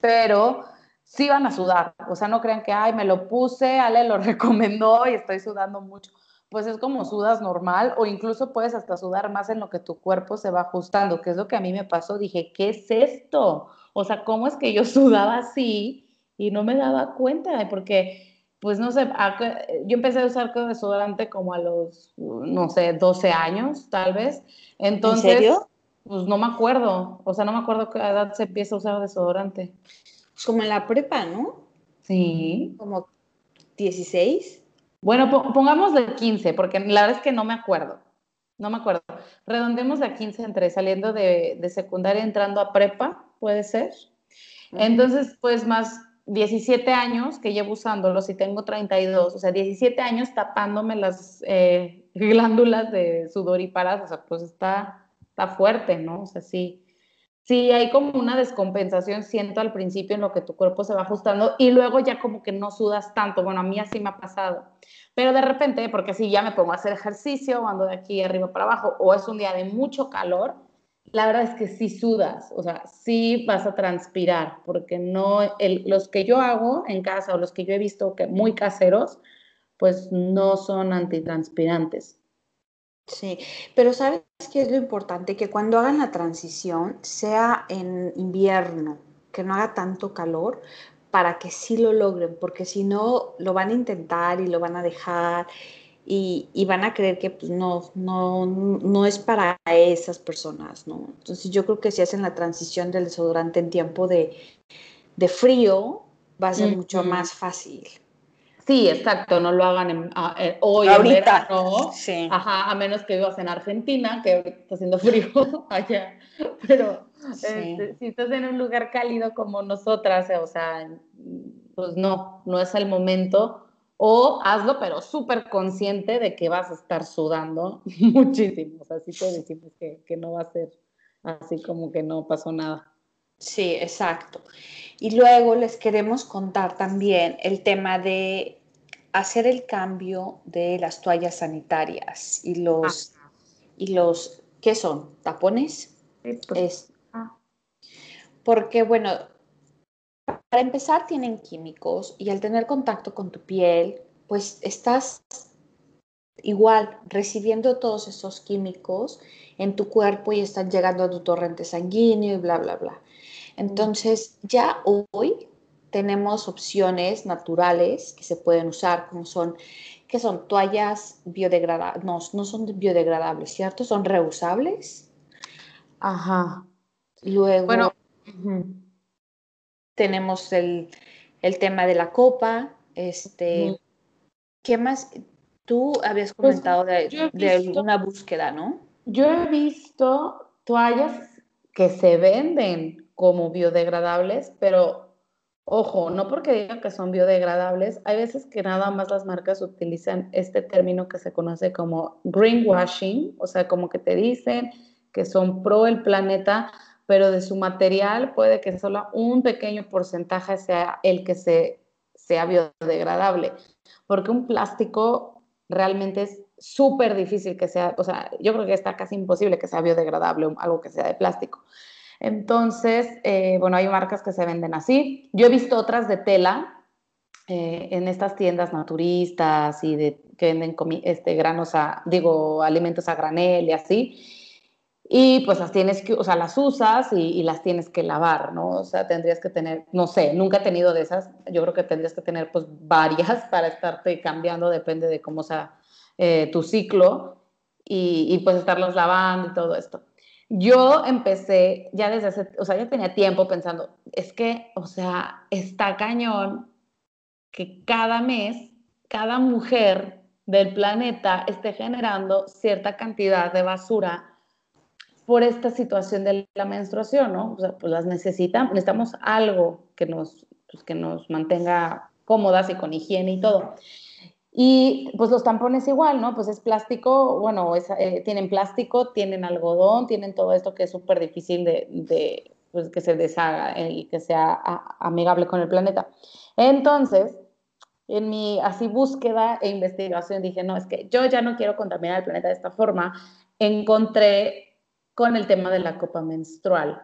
pero sí van a sudar, o sea, no crean que, ay, me lo puse, Ale lo recomendó y estoy sudando mucho pues es como sudas normal o incluso puedes hasta sudar más en lo que tu cuerpo se va ajustando, que es lo que a mí me pasó. Dije, ¿qué es esto? O sea, ¿cómo es que yo sudaba así y no me daba cuenta? Porque, pues no sé, yo empecé a usar desodorante como a los, no sé, 12 años, tal vez. Entonces, ¿En serio? Pues no me acuerdo, o sea, no me acuerdo qué edad se empieza a usar desodorante. Como en la prepa, ¿no? Sí. Como 16. Bueno, pongamos de 15, porque la verdad es que no me acuerdo. No me acuerdo. Redondemos de 15 entre saliendo de, de secundaria, entrando a prepa, puede ser. Entonces, pues más 17 años que llevo usándolos y tengo 32, o sea, 17 años tapándome las eh, glándulas de sudor y paras, o sea, pues está, está fuerte, ¿no? O sea, sí, sí hay como una descompensación, siento al principio en lo que tu cuerpo se va ajustando y luego ya como que no sudas tanto. Bueno, a mí así me ha pasado. Pero de repente, porque si ya me pongo a hacer ejercicio ando de aquí arriba para abajo o es un día de mucho calor, la verdad es que sí sudas, o sea, sí vas a transpirar, porque no, los que yo hago en casa o los que yo he visto que muy caseros, pues no son antitranspirantes. Sí, pero ¿sabes qué es lo importante? Que cuando hagan la transición sea en invierno, que no haga tanto calor para que sí lo logren, porque si no lo van a intentar y lo van a dejar y, van a creer que pues, no, no, no es para esas personas, ¿no? Entonces yo creo que si hacen la transición del desodorante en tiempo de, frío, va a ser mucho más fácil. Sí, exacto, no lo hagan eh, hoy ahorita, ¿no? sí. ajá, a menos que vivas en Argentina, que está haciendo frío allá, pero este, si estás en un lugar cálido como nosotras, o sea, pues no, no es el momento, o hazlo, pero súper consciente de que vas a estar sudando muchísimo, o sea, sí te decimos que, que no va a ser así como que no pasó nada. Sí, exacto. Y luego les queremos contar también el tema de hacer el cambio de las toallas sanitarias y los, y los ¿qué son? ¿Tapones? Pues. Ah. porque, bueno, para empezar tienen químicos y al tener contacto con tu piel, pues estás igual recibiendo todos esos químicos en tu cuerpo y están llegando a tu torrente sanguíneo y bla, bla, bla. Entonces, ya hoy tenemos opciones naturales que se pueden usar, como son, que son toallas biodegradables, no, no son biodegradables, ¿cierto? Son reusables. Ajá. Luego bueno, tenemos el, tema de la copa. Este, ¿Qué más? Tú habías pues, comentado de, de una búsqueda, ¿no? Yo he visto toallas que se venden como biodegradables, pero ojo, no porque digan que son biodegradables, hay veces que nada más las marcas utilizan este término que se conoce como greenwashing, o sea, como que te dicen que son pro el planeta, pero de su material puede que solo un pequeño porcentaje sea el que se, sea biodegradable, porque un plástico realmente es súper difícil que sea, o sea, yo creo que está casi imposible que sea biodegradable algo que sea de plástico. Entonces, eh, bueno, hay marcas que se venden así. Yo he visto otras de tela eh, en estas tiendas naturistas y de, que venden este, granos a, digo, alimentos a granel y así. Y pues las tienes que, o sea, las usas y, las tienes que lavar, ¿no? O sea, tendrías que tener, no sé, nunca he tenido de esas, yo creo que tendrías que tener pues varias para estarte cambiando, depende de cómo sea eh, tu ciclo y, y pues estarlos lavando y todo esto. Yo empecé ya desde hace, o sea, ya tenía tiempo pensando, es que, o sea, está cañón que cada mes, cada mujer del planeta esté generando cierta cantidad de basura por esta situación de la menstruación, ¿no? O sea, pues las necesitamos, necesitamos algo que nos, pues, que nos mantenga cómodas y con higiene y todo. Y pues los tampones igual, ¿no? Pues es plástico, bueno, eh, tienen plástico, tienen algodón, tienen todo esto que es súper difícil de, de pues, que se deshaga y que sea amigable con el planeta. Entonces, en mi así búsqueda e investigación dije, no, es que yo ya no quiero contaminar el planeta de esta forma. Encontré con el tema de la copa menstrual,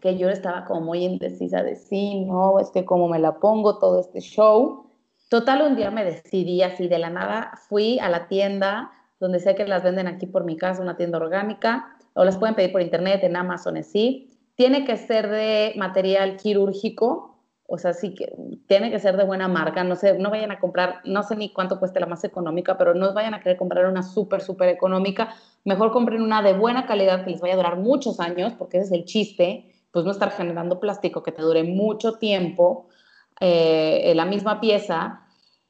que yo estaba como muy indecisa de sí, no, es que como me la pongo todo este show. Total, un día me decidí así de la nada, fui a la tienda donde sé que las venden aquí por mi casa, una tienda orgánica, o las pueden pedir por internet, en Amazon, así. Tiene que ser de material quirúrgico, o sea, sí que tiene que ser de buena marca, no sé, no vayan a comprar, no sé ni cuánto cueste la más económica, pero no vayan a querer comprar una súper, súper económica, mejor compren una de buena calidad que les vaya a durar muchos años, porque ese es el chiste, pues no estar generando plástico que te dure mucho tiempo, eh, la misma pieza.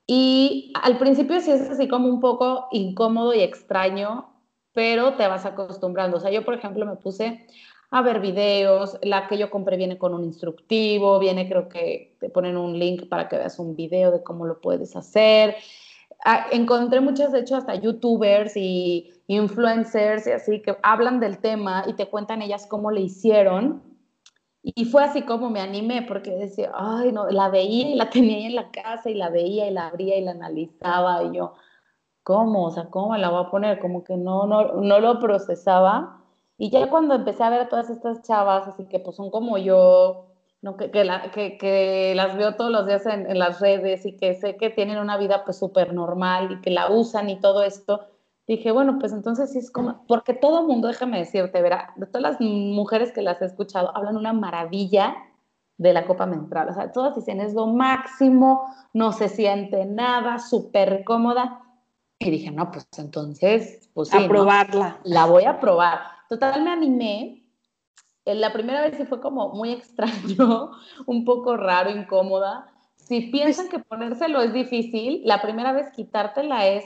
Y al principio sí es así como un poco incómodo y extraño, pero te vas acostumbrando. O sea, yo por ejemplo me puse a ver videos. La que yo compré viene con un instructivo, viene creo que te ponen un link para que veas un video de cómo lo puedes hacer. Ah, encontré muchas, de hecho, hasta youtubers y influencers y así que hablan del tema y te cuentan ellas cómo le hicieron. Y fue así como me animé, porque decía, ay, no, la veía y la tenía ahí en la casa y la veía y la abría y la analizaba y yo, ¿cómo? O sea, ¿cómo la voy a poner? Como que no, no, no lo procesaba y ya cuando empecé a ver a todas estas chavas, así que pues son como yo, ¿no? que, que, que, las veo todos los días en, en, las redes y que sé que tienen una vida pues súper normal y que la usan y todo esto, dije, bueno, pues entonces sí es como, porque todo el mundo, déjame decirte, verá, de todas las mujeres que las he escuchado, hablan una maravilla de la copa menstrual, o sea, todas dicen es lo máximo, no se siente nada, súper cómoda. Y dije, no, pues entonces, pues sí. A probarla. La voy a probar Total, me animé. Eh, la primera vez sí fue como muy extraño, un poco raro, incómoda. Si piensan que ponérselo es difícil, la primera vez quitártela es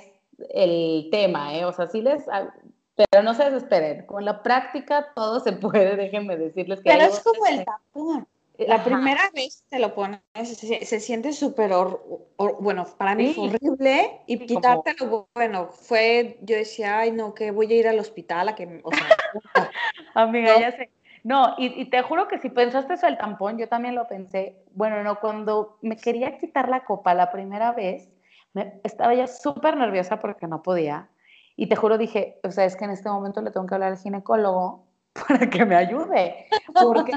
el tema, ¿eh? O sea, sí les... Pero no se desesperen, con la práctica todo se puede, déjenme decirles que... Pero es como el tapón. La primera vez te lo pones, se, siente súper, bueno, para mí fue horrible y quitártelo, bueno, fue, yo decía, ay, no, que voy a ir al hospital a que, o sea, Amiga, ya sé. No, y, te juro que si pensaste eso del tampón, yo también lo pensé. Bueno, no, cuando me quería quitar la copa la primera vez, me, estaba ya súper nerviosa porque no podía. Y te juro, dije, o sea, es que en este momento le tengo que hablar al ginecólogo para que me ayude, porque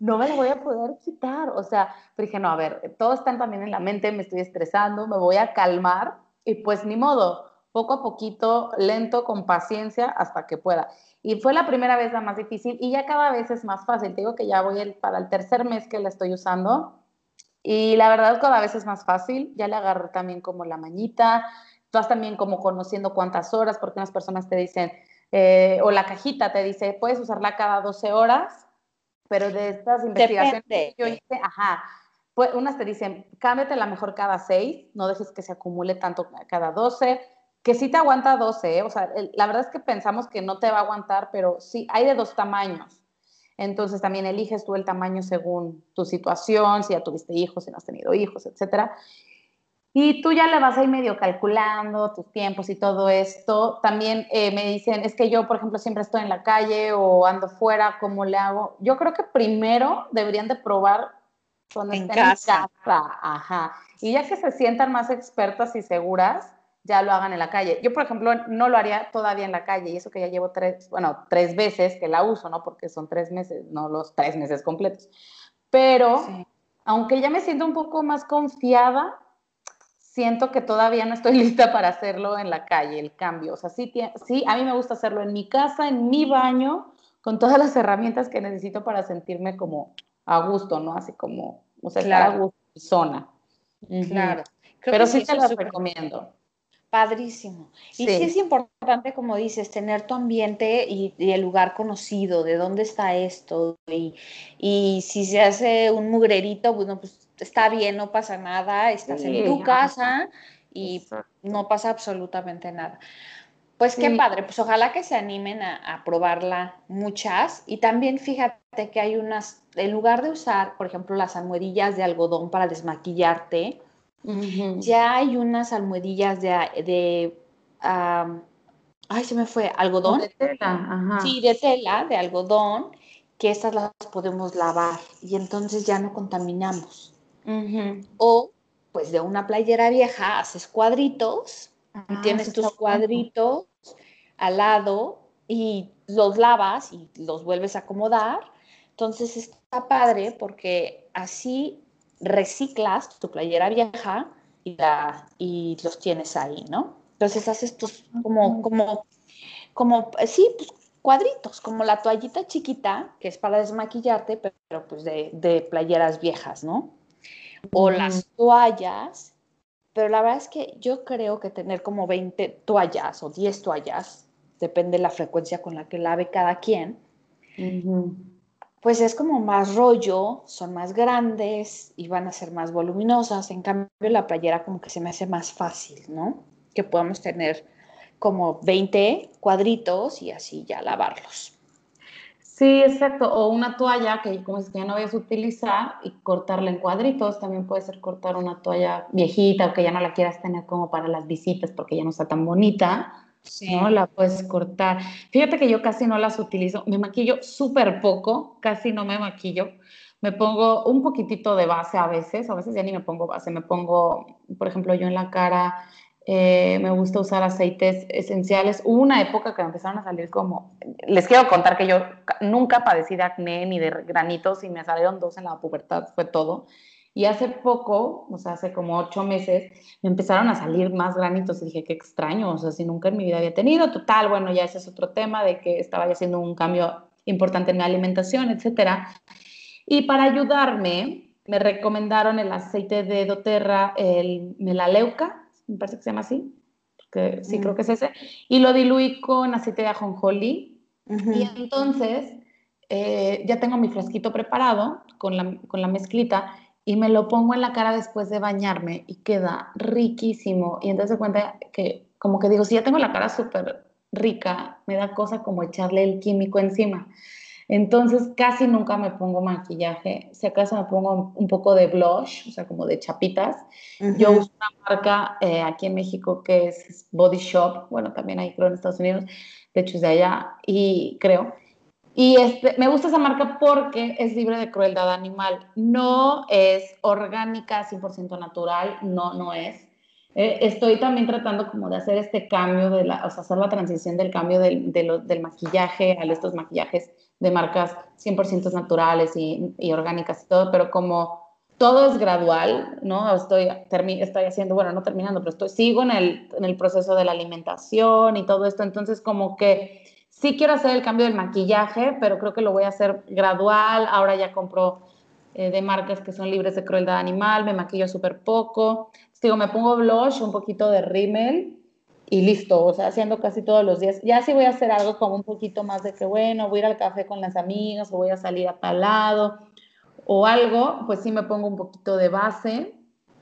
no me la voy a poder quitar. O sea, pero dije, no, a ver, todo está también en la mente, me estoy estresando, me voy a calmar y pues ni modo, poco a poquito, lento, con paciencia, hasta que pueda. Y fue la primera vez la más difícil y ya cada vez es más fácil. Te digo que ya voy para el tercer mes que la estoy usando y la verdad cada vez es más fácil. Ya le agarré también como la mañita. Vas también como conociendo cuántas horas, porque unas personas te dicen, eh, o la cajita te dice, puedes usarla cada 12 horas, pero de estas investigaciones que yo hice, ajá, pues unas te dicen, cámbiate la mejor cada 6, no dejes que se acumule tanto cada 12 que sí te aguanta 12, ¿eh? o sea, la verdad es que pensamos que no te va a aguantar, pero sí, hay de dos tamaños. Entonces también eliges tú el tamaño según tu situación, si ya tuviste hijos, si no has tenido hijos, etcétera. Y tú ya le vas ahí medio calculando tus tiempos y todo esto. También eh, me dicen, es que yo, por ejemplo, siempre estoy en la calle o ando fuera, ¿cómo le hago? Yo creo que primero deberían de probar cuando en estén casa. en casa. Ajá. Y ya que se sientan más expertas y seguras, ya lo hagan en la calle. Yo, por ejemplo, no lo haría todavía en la calle, y eso que ya llevo tres, bueno, tres veces que la uso, ¿no? Porque son tres meses, no los tres meses completos. Pero, aunque ya me siento un poco más confiada, siento que todavía no estoy lista para hacerlo en la calle, el cambio. O sea, sí, sí, a mí me gusta hacerlo en mi casa, en mi baño, con todas las herramientas que necesito para sentirme como a gusto, ¿no? Así como, o sea, estar a gusto, zona. Claro. Pero sí te las recomiendo. Padrísimo. Y sí. es importante, como dices, tener tu ambiente y, el lugar conocido, de dónde está esto. Y, y, si se hace un mugrerito, bueno, pues está bien, no pasa nada, estás en tu casa y no pasa absolutamente nada. Pues qué padre, pues ojalá que se animen a, probarla muchas. Y también fíjate que hay unas, en lugar de usar, por ejemplo, las almohadillas de algodón para desmaquillarte, ya hay unas almohadillas de, de ay, se me fue, algodón. De tela, ajá. Sí, de tela, de algodón, que estas las podemos lavar y entonces ya no contaminamos. O, pues de una playera vieja haces cuadritos y ah, tienes tus cuadritos al lado y los lavas y los vuelves a acomodar. Entonces está padre porque así reciclas tu playera vieja y, la, y los tienes ahí, ¿no? Entonces haces tus como, como, como, sí, pues cuadritos, como la toallita chiquita, que es para desmaquillarte, pero, pues de, de, playeras viejas, ¿no? O las toallas, pero la verdad es que yo creo que tener como 20 toallas o 10 toallas, depende de la frecuencia con la que lave cada quien, pues es como más rollo, son más grandes y van a ser más voluminosas. En cambio, la playera como que se me hace más fácil, ¿no? Que podamos tener como 20 cuadritos y así ya lavarlos. Sí, exacto. O una toalla que como es que ya no vayas a utilizar y cortarla en cuadritos. También puede ser cortar una toalla viejita o que ya no la quieras tener como para las visitas porque ya no está tan bonita ¿no? La puedes cortar. Fíjate que yo casi no las utilizo, me maquillo súper poco, casi no me maquillo. Me pongo un poquitito de base a veces, a veces ya ni me pongo base, me pongo, por ejemplo, yo en la cara eh, me gusta usar aceites esenciales. Hubo una época que me empezaron a salir como, les quiero contar que yo nunca padecí de acné ni de granitos y me salieron dos en la pubertad, fue todo. Y hace poco, o sea, hace como ocho meses, me empezaron a salir más granitos y dije, qué extraño, o sea, si nunca en mi vida había tenido. Total, bueno, ya ese es otro tema de que estaba ya haciendo un cambio importante en mi alimentación, etcétera. Y para ayudarme, me recomendaron el aceite de doTERRA, el melaleuca, me parece que se llama así, porque sí creo mm. que es ese, y lo diluí con aceite de ajonjolí. Y entonces eh, ya tengo mi frasquito preparado con la, con la mezclita y me lo pongo en la cara después de bañarme y queda riquísimo. Y entonces se cuenta que, como que digo, si ya tengo la cara súper rica, me da cosa como echarle el químico encima. Entonces casi nunca me pongo maquillaje, si acaso me pongo un poco de blush, o sea, como de chapitas. Yo uso una marca eh, aquí en México que es Body Shop, bueno, también hay creo en Estados Unidos, de hecho es de allá, y creo. Y este, me gusta esa marca porque es libre de crueldad animal. No es orgánica, 100% natural, no, no es. Eh, estoy también tratando como de hacer este cambio, de la, o sea, hacer la transición del cambio del, del maquillaje a estos maquillajes de marcas 100% naturales y, y, orgánicas y todo, pero como todo es gradual, ¿no? Estoy, estoy haciendo, bueno, no terminando, pero estoy, sigo en el, en el proceso de la alimentación y todo esto, entonces como que Sí quiero hacer el cambio del maquillaje, pero creo que lo voy a hacer gradual. Ahora ya compro eh, de marcas que son libres de crueldad animal, me maquillo súper poco. digo, me pongo blush, un poquito de rímel y listo, o sea, haciendo casi todos los días. Ya si voy a hacer algo como un poquito más de que, bueno, voy a ir al café con las amigas o voy a salir a tal lado o algo, pues sí me pongo un poquito de base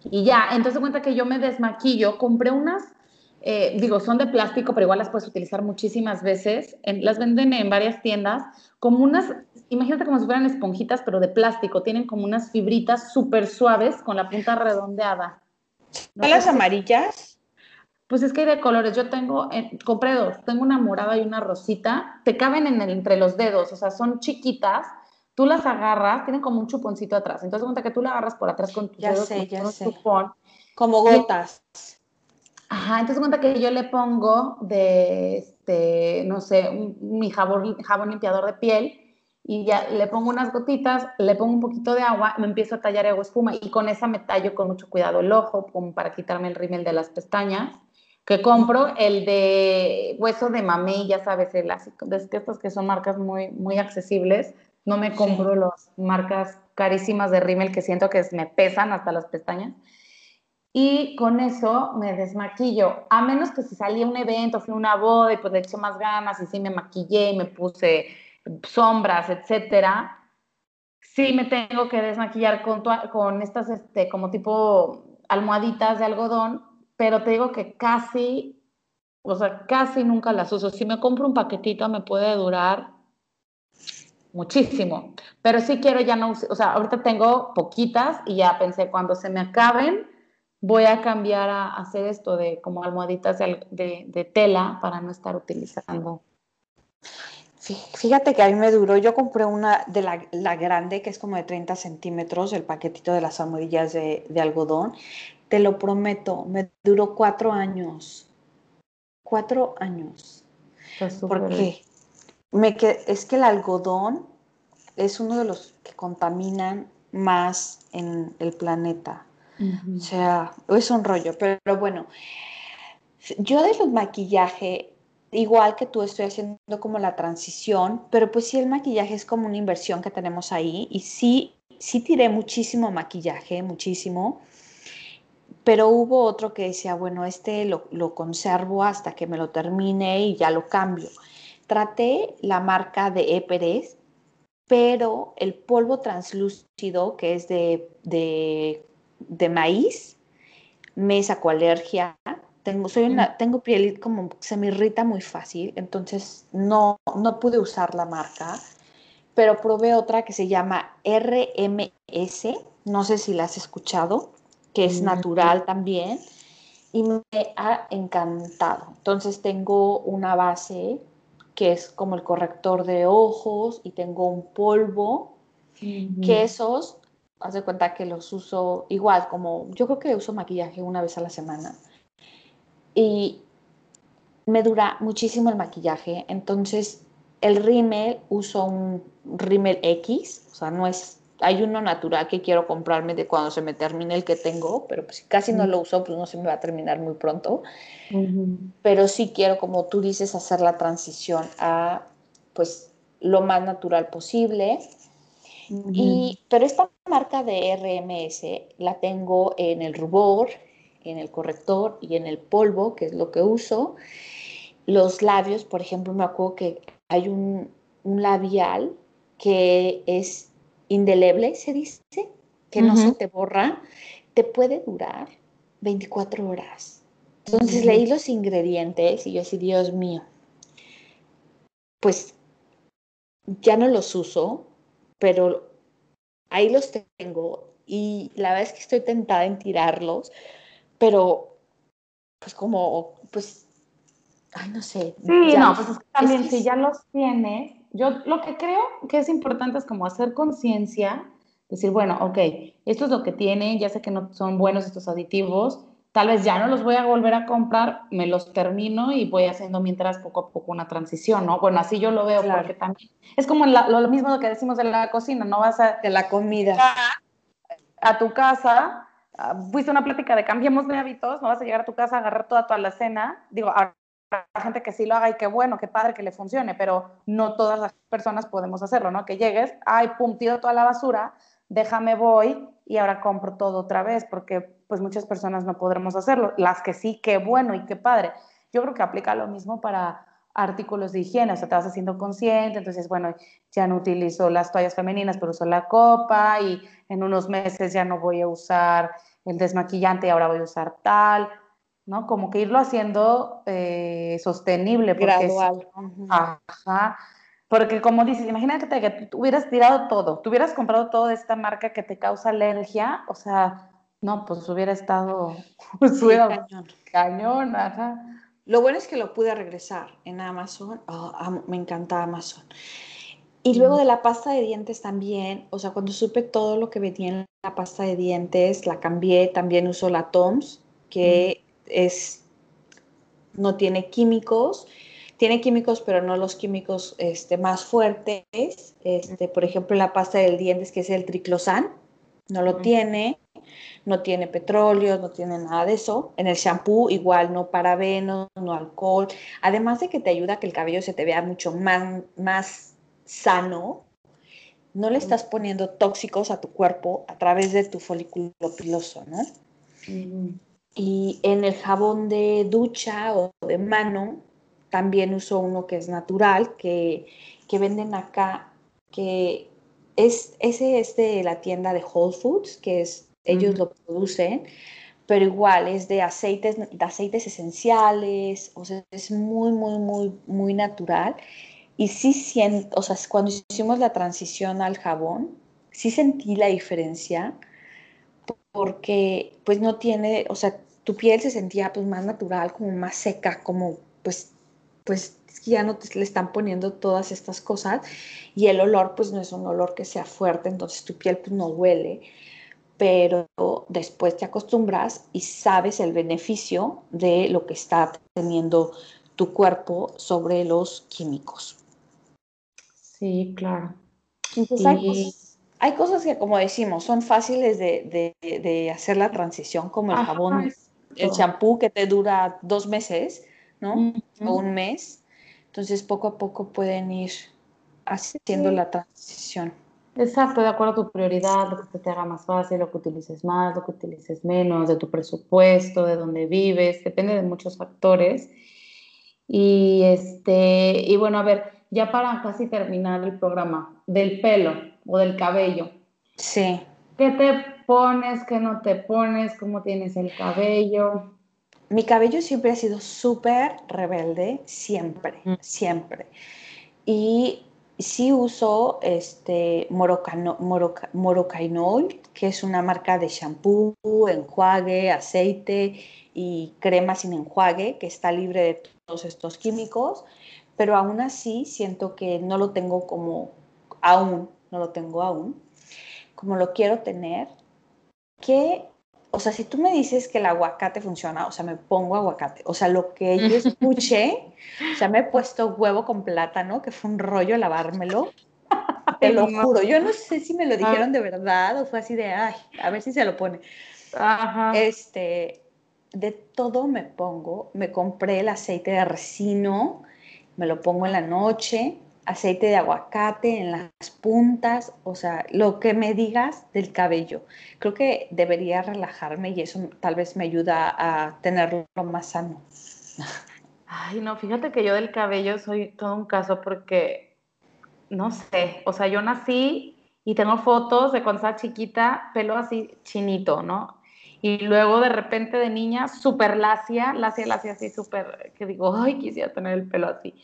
y ya. Entonces cuenta que yo me desmaquillo, compré unas eh, digo, son de plástico, pero igual las puedes utilizar muchísimas veces. las venden en varias tiendas como unas, imagínate como si fueran esponjitas, pero de plástico. Tienen como unas fibritas súper suaves con la punta redondeada. ¿Son las amarillas? Pues es que hay de colores. Yo tengo, eh, compré dos. Tengo una morada y una rosita. Te caben en el, entre los dedos, o sea, son chiquitas. Tú las agarras, tienen como un chuponcito atrás. Entonces, cuenta que tú la agarras por atrás con tus ya dedos. Sé, ya sé. Como gotas. Ajá, entonces cuenta que yo le pongo de, este, no sé, mi jabón, jabón limpiador de piel y ya le pongo unas gotitas, le pongo un poquito de agua, me empiezo a tallar agua espuma y con esa me tallo con mucho cuidado el ojo, como para quitarme el rímel de las pestañas, que compro el de hueso de mamey, ya sabes, el así, de estos que son marcas muy, muy accesibles, no me compro las marcas carísimas de rímel que siento que me pesan hasta las pestañas. Y con eso me desmaquillo, a menos que si salía un evento, fui a una boda y pues le eché más ganas y sí me maquillé y me puse sombras, etcétera, sí me tengo que desmaquillar con, con estas, este, como tipo almohaditas de algodón, pero te digo que casi, o sea, casi nunca las uso. Si me compro un paquetito me puede durar muchísimo, pero sí quiero ya no, o sea, ahorita tengo poquitas y ya pensé cuando se me acaben voy a cambiar a hacer esto de como almohaditas de, de tela para no estar utilizando Fíjate que a mí me duró, yo compré una de la, grande, que es como de 30 centímetros, el paquetito de las almohadillas de, algodón. Te lo prometo, me duró cuatro años. Cuatro años. Porque me es que el algodón es uno de los que contaminan más en el planeta. O sea, es un rollo, pero bueno, yo de los maquillaje igual que tú estoy haciendo como la transición, pero pues sí el maquillaje es como una inversión que tenemos ahí y sí, sí tiré muchísimo maquillaje, muchísimo, pero hubo otro que decía, bueno, este lo, lo conservo hasta que me lo termine y ya lo cambio. Traté la marca de Eperes, pero el polvo translúcido, que es de, de, de maíz, me sacó alergia. Tengo, soy una, tengo piel como se me irrita muy fácil, entonces no, no pude usar la marca, pero probé otra que se llama RMS, no sé si la has escuchado, que es natural también, y me ha encantado. Entonces tengo una base que es como el corrector de ojos y tengo un polvo, que esos, haz de cuenta que los uso igual, como yo creo que uso maquillaje una vez a la semana y me dura muchísimo el maquillaje. Entonces, el rímel uso un rímel X, o sea, no es, hay uno natural que quiero comprarme de cuando se me termine el que tengo, pero pues casi no lo uso, pues no se me va a terminar muy pronto. Pero sí quiero, como tú dices, hacer la transición a, pues, lo más natural posible. Y, pero esta marca de RMS la tengo en el rubor, en el corrector y en el polvo, que es lo que uso. Los labios, por ejemplo, me acuerdo que hay un, labial que es indeleble, se dice, que no se te borra, te puede durar 24 horas. Entonces leí los ingredientes y yo así, Dios mío, pues ya no los uso, pero ahí los tengo y la verdad es que estoy tentada en tirarlos pero pues como, pues, ay, no sé. Sí, no, pues es que también si ya los tienes, yo lo que creo que es importante es como hacer conciencia, decir, bueno, ok, esto es lo que tiene, ya sé que no son buenos estos aditivos, tal vez ya no los voy a volver a comprar, me los termino y voy haciendo mientras poco a poco una transición, ¿no? Bueno, así yo lo veo, porque también es como lo, mismo que decimos de la cocina, no vas a... De la comida. a tu casa Ah, fuiste una plática de cambiemos de hábitos, no vas a llegar a tu casa a agarrar toda, toda la cena. Digo, a la gente que sí lo haga y qué bueno, qué padre que le funcione, pero no todas las personas podemos hacerlo, ¿no? Que llegues, ay, pum, tiro toda la basura, déjame voy y ahora compro todo otra vez, porque pues muchas personas no podremos hacerlo. Las que sí, qué bueno y qué padre. Yo creo que aplica lo mismo para artículos de higiene, o sea, te vas haciendo consciente, entonces, bueno, ya no utilizo las toallas femeninas, pero uso la copa y en unos meses ya no voy a usar el desmaquillante y ahora voy a usar tal, ¿no? Como que irlo haciendo eh, sostenible. Porque Gradual. ajá. Porque como dices, imagínate que tú hubieras tirado todo, tú hubieras comprado todo de esta marca que te causa alergia, o sea, no, pues hubiera estado, pues cañón. cañón, ajá. Lo bueno es que lo pude regresar en Amazon. Oh, me encanta Amazon. Y luego de la pasta de dientes también, o sea, cuando supe todo lo que venía en la pasta de dientes, la cambié, también uso la Toms, que es no tiene químicos. Tiene químicos, pero no los químicos este, más fuertes. Este, por ejemplo, la pasta del dientes, que es el triclosan, no lo tiene. No tiene petróleo, no tiene nada de eso. En el shampoo, igual, no parabenos, no alcohol. Además de que te ayuda a que el cabello se te vea mucho más, más sano, no le estás poniendo tóxicos a tu cuerpo a través de tu folículo piloso, ¿no? Y en el jabón de ducha o de mano, también uso uno que es natural, que, venden acá, que es, ese es de la tienda de Whole Foods, que es, ellos lo producen, pero igual es de aceites, de aceites esenciales, o sea, es muy, muy, muy, muy natural. Y sí siento, o sea, cuando hicimos la transición al jabón, sí sentí la diferencia porque pues no tiene, o sea, tu piel se sentía pues más natural, como más seca, como pues, pues ya no te le están poniendo todas estas cosas. Y el olor pues no es un olor que sea fuerte, entonces tu piel pues no huele, pero después te acostumbras y sabes el beneficio de lo que está teniendo tu cuerpo sobre los químicos. Sí, claro. Entonces hay, cosas, que, como decimos, son fáciles de, hacer la transición, como el jabón, el champú que te dura dos meses, ¿no? O un mes. Entonces, poco a poco pueden ir haciendo la transición. Exacto, de acuerdo a tu prioridad, lo que te haga más fácil, lo que utilices más, lo que utilices menos, de tu presupuesto, de dónde vives, depende de muchos factores. Y este, y bueno, a ver, ya para casi terminar el programa, del pelo o del cabello. Sí. ¿Qué te pones, qué no te pones, cómo tienes el cabello? Mi cabello siempre ha sido súper rebelde, siempre, mm. siempre. Y sí uso este que es una marca de shampoo, enjuague, aceite y crema sin enjuague, que está libre de todos estos químicos pero aún así siento que no lo tengo como aún, no lo tengo aún, como lo quiero tener, que, o sea, si tú me dices que el aguacate funciona, o sea, me pongo aguacate, o sea, lo que yo escuché, o sea, me he puesto huevo con plátano, que fue un rollo lavármelo, te lo juro, yo no sé si me lo dijeron de verdad o fue así de, ay, a ver si se lo pone. Ajá. Este, de todo me pongo, me compré el aceite de resino, me lo pongo en la noche, aceite de aguacate en las puntas, o sea, lo que me digas del cabello. Creo que debería relajarme y eso tal vez me ayuda a tenerlo más sano. Ay, no, fíjate que yo del cabello soy todo un caso porque, no sé, o sea, yo nací y tengo fotos de cuando estaba chiquita, pelo así chinito, ¿no? Y luego de repente de niña, súper lacia, lacia, lacia, así súper, que digo, ay, quisiera tener el pelo así.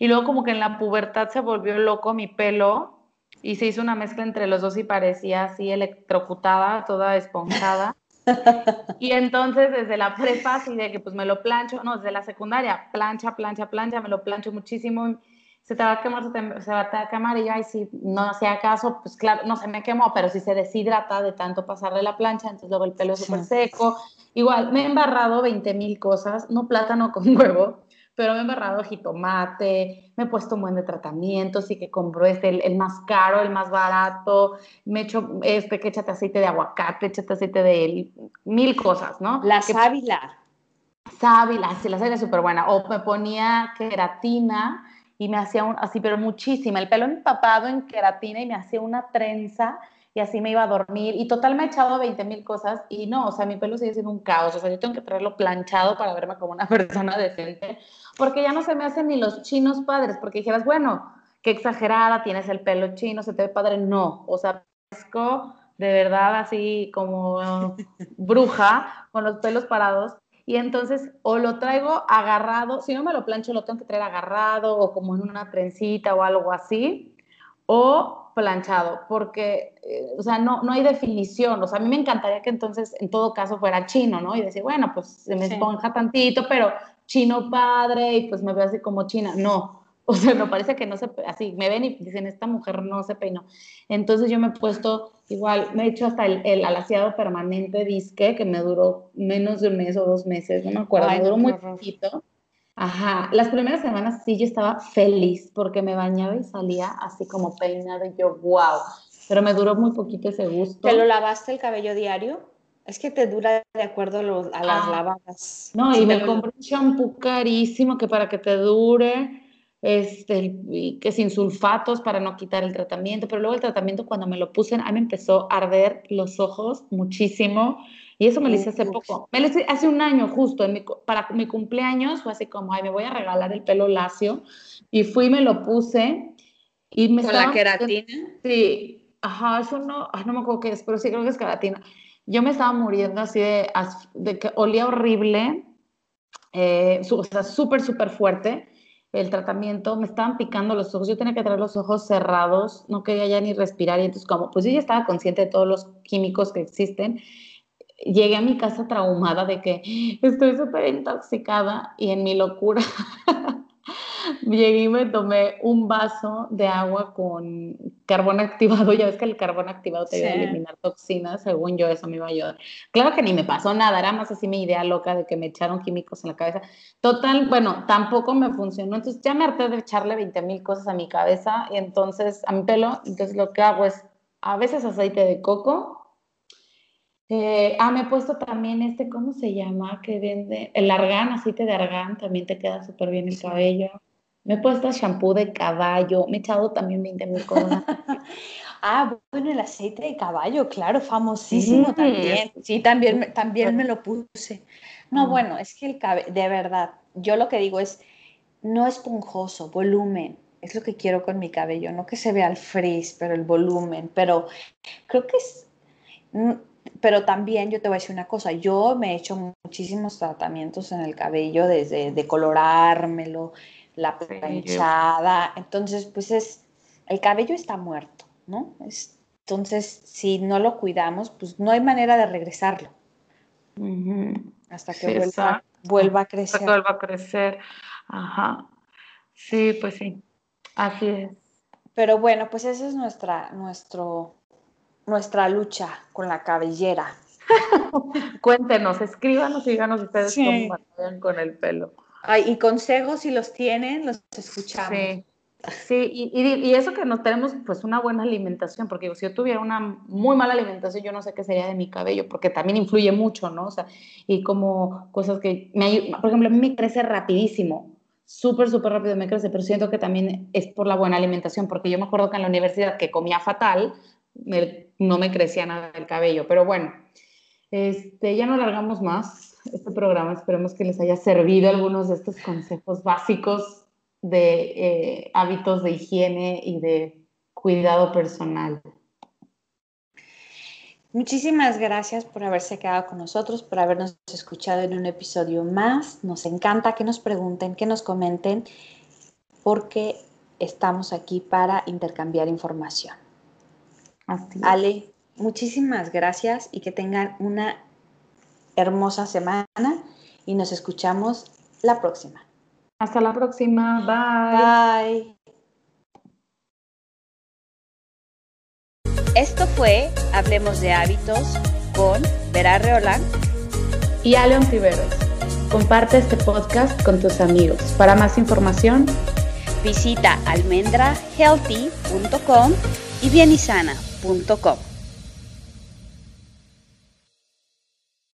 Y luego como que en la pubertad se volvió loco mi pelo y se hizo una mezcla entre los dos y parecía así electrocutada, toda esponjada. y entonces desde la prepa, así de que pues me lo plancho, no, desde la secundaria, plancha, plancha, plancha, me lo plancho muchísimo se te va a quemar, se, va a quemar y y si no hacía caso, pues claro, no se me quemó, pero si se deshidrata de tanto pasarle la plancha, entonces luego el pelo es súper seco. Igual, me he embarrado 20 mil cosas, no plátano con huevo, pero me he embarrado jitomate, me he puesto un buen de tratamientos y que compro este, el, más caro, el más barato, me he hecho, este, que échate aceite de aguacate, échate aceite de mil cosas, ¿no? La sábila. Sábila, sí, la sábila es súper buena. O me ponía queratina, y me hacía un, así, pero muchísima, el pelo empapado en queratina y me hacía una trenza y así me iba a dormir y total me he echado 20 mil cosas y no, o sea, mi pelo sigue siendo un caos, o sea, yo tengo que traerlo planchado para verme como una persona decente, porque ya no se me hacen ni los chinos padres, porque dijeras, bueno, qué exagerada, tienes el pelo chino, se te ve padre, no, o sea, parezco de verdad así como bruja con los pelos parados y entonces o lo traigo agarrado, si no me lo plancho lo tengo que traer agarrado o como en una trencita o algo así, o planchado, porque, eh, o sea, no, no hay definición, o sea, a mí me encantaría que entonces en todo caso fuera chino, ¿no? Y decir, bueno, pues se me esponja tantito, pero chino padre y pues me veo así como china, no, o sea, me parece que no se, así, me ven y dicen, esta mujer no se peinó. Entonces yo me he puesto, igual, me he hecho hasta el, el alaciado permanente disque, que me duró menos de un mes o dos meses, no me acuerdo, me duró muy poquito. Ajá, las primeras semanas sí yo estaba feliz porque me bañaba y salía así como peinado y yo, wow, pero me duró muy poquito ese gusto. ¿Te lo lavaste el cabello diario? Es que te dura de acuerdo a, las ah. lavadas. No, y me compré un shampoo carísimo que para que te dure, este, que sin sulfatos para no quitar el tratamiento, pero luego el tratamiento cuando me lo puse, a me empezó a arder los ojos muchísimo y eso me lo hice hace poco. Me lo hice hace un año justo, para mi cumpleaños fue así como, ay, me voy a regalar el pelo lacio. Y fui y me lo puse. Y me ¿Con la queratina? Sí, ajá, eso no, no me acuerdo qué es, pero sí creo que es queratina. Yo me estaba muriendo así de, de que olía horrible, eh, o sea, súper, súper fuerte el tratamiento, me estaban picando los ojos, yo tenía que tener los ojos cerrados, no quería ya ni respirar y entonces como, pues yo ya estaba consciente de todos los químicos que existen llegué a mi casa traumada de que estoy súper intoxicada y en mi locura llegué y me tomé un vaso de agua con carbón activado. Ya ves que el carbón activado te ayuda a eliminar toxinas, según yo eso me iba a ayudar. Claro que ni me pasó nada, era más así mi idea loca de que me echaron químicos en la cabeza. Total, bueno, tampoco me funcionó. Entonces ya me harté de echarle 20 mil cosas a mi cabeza y entonces a mi pelo. Entonces lo que hago es a veces aceite de coco eh, ah, me he puesto también este, ¿cómo se llama? Que vende, el argán, aceite de argán, también te queda súper bien el cabello. Me he puesto shampoo de caballo, me he echado también 20 mil cosas. ah, bueno, el aceite de caballo, claro, famosísimo también. Sí, también, también me lo puse. No, bueno, es que el cabello, de verdad, yo lo que digo es, no esponjoso, volumen. Es lo que quiero con mi cabello, no que se vea el frizz, pero el volumen. Pero creo que es, pero también yo te voy a decir una cosa, yo me he hecho muchísimos tratamientos en el cabello, desde decolorármelo, la planchada, entonces pues es, el cabello está muerto, ¿no? entonces, si no lo cuidamos, pues no hay manera de regresarlo. Hasta que vuelva, vuelva, a crecer. Hasta que vuelva a crecer. Ajá. Sí, pues sí. Así es. Pero bueno, pues ese es nuestra, nuestro nuestra lucha con la cabellera. Cuéntenos, escríbanos y díganos ustedes cómo van con el pelo. Y consejos si los tienen, los escuchamos. Sí. Sí, y, eso que no tenemos pues una buena alimentación, porque si yo tuviera una muy mala alimentación, yo no sé qué sería de mi cabello, porque también influye mucho, ¿no? O sea, y como cosas que me por ejemplo, a mí me crece rapidísimo, súper, súper rápido me crece, pero siento que también es por la buena alimentación, porque yo me acuerdo que en la universidad que comía fatal, no me crecía nada el cabello. Pero bueno, este, ya no alargamos más este programa. Esperemos que les haya servido algunos de estos consejos básicos de eh, hábitos de higiene y de cuidado personal. Muchísimas gracias por haberse quedado con nosotros, por habernos escuchado en un episodio más. Nos encanta que nos pregunten, que nos comenten, porque estamos aquí para intercambiar información. Ale, muchísimas gracias y que tengan una hermosa semana y nos escuchamos la próxima. Hasta la próxima. Bye. Bye. Esto fue Hablemos de Hábitos con Vera Reolán y Aleon Tiveros. Comparte este podcast con tus amigos. Para más información, visita almendrahealthy.com y bienisana.com.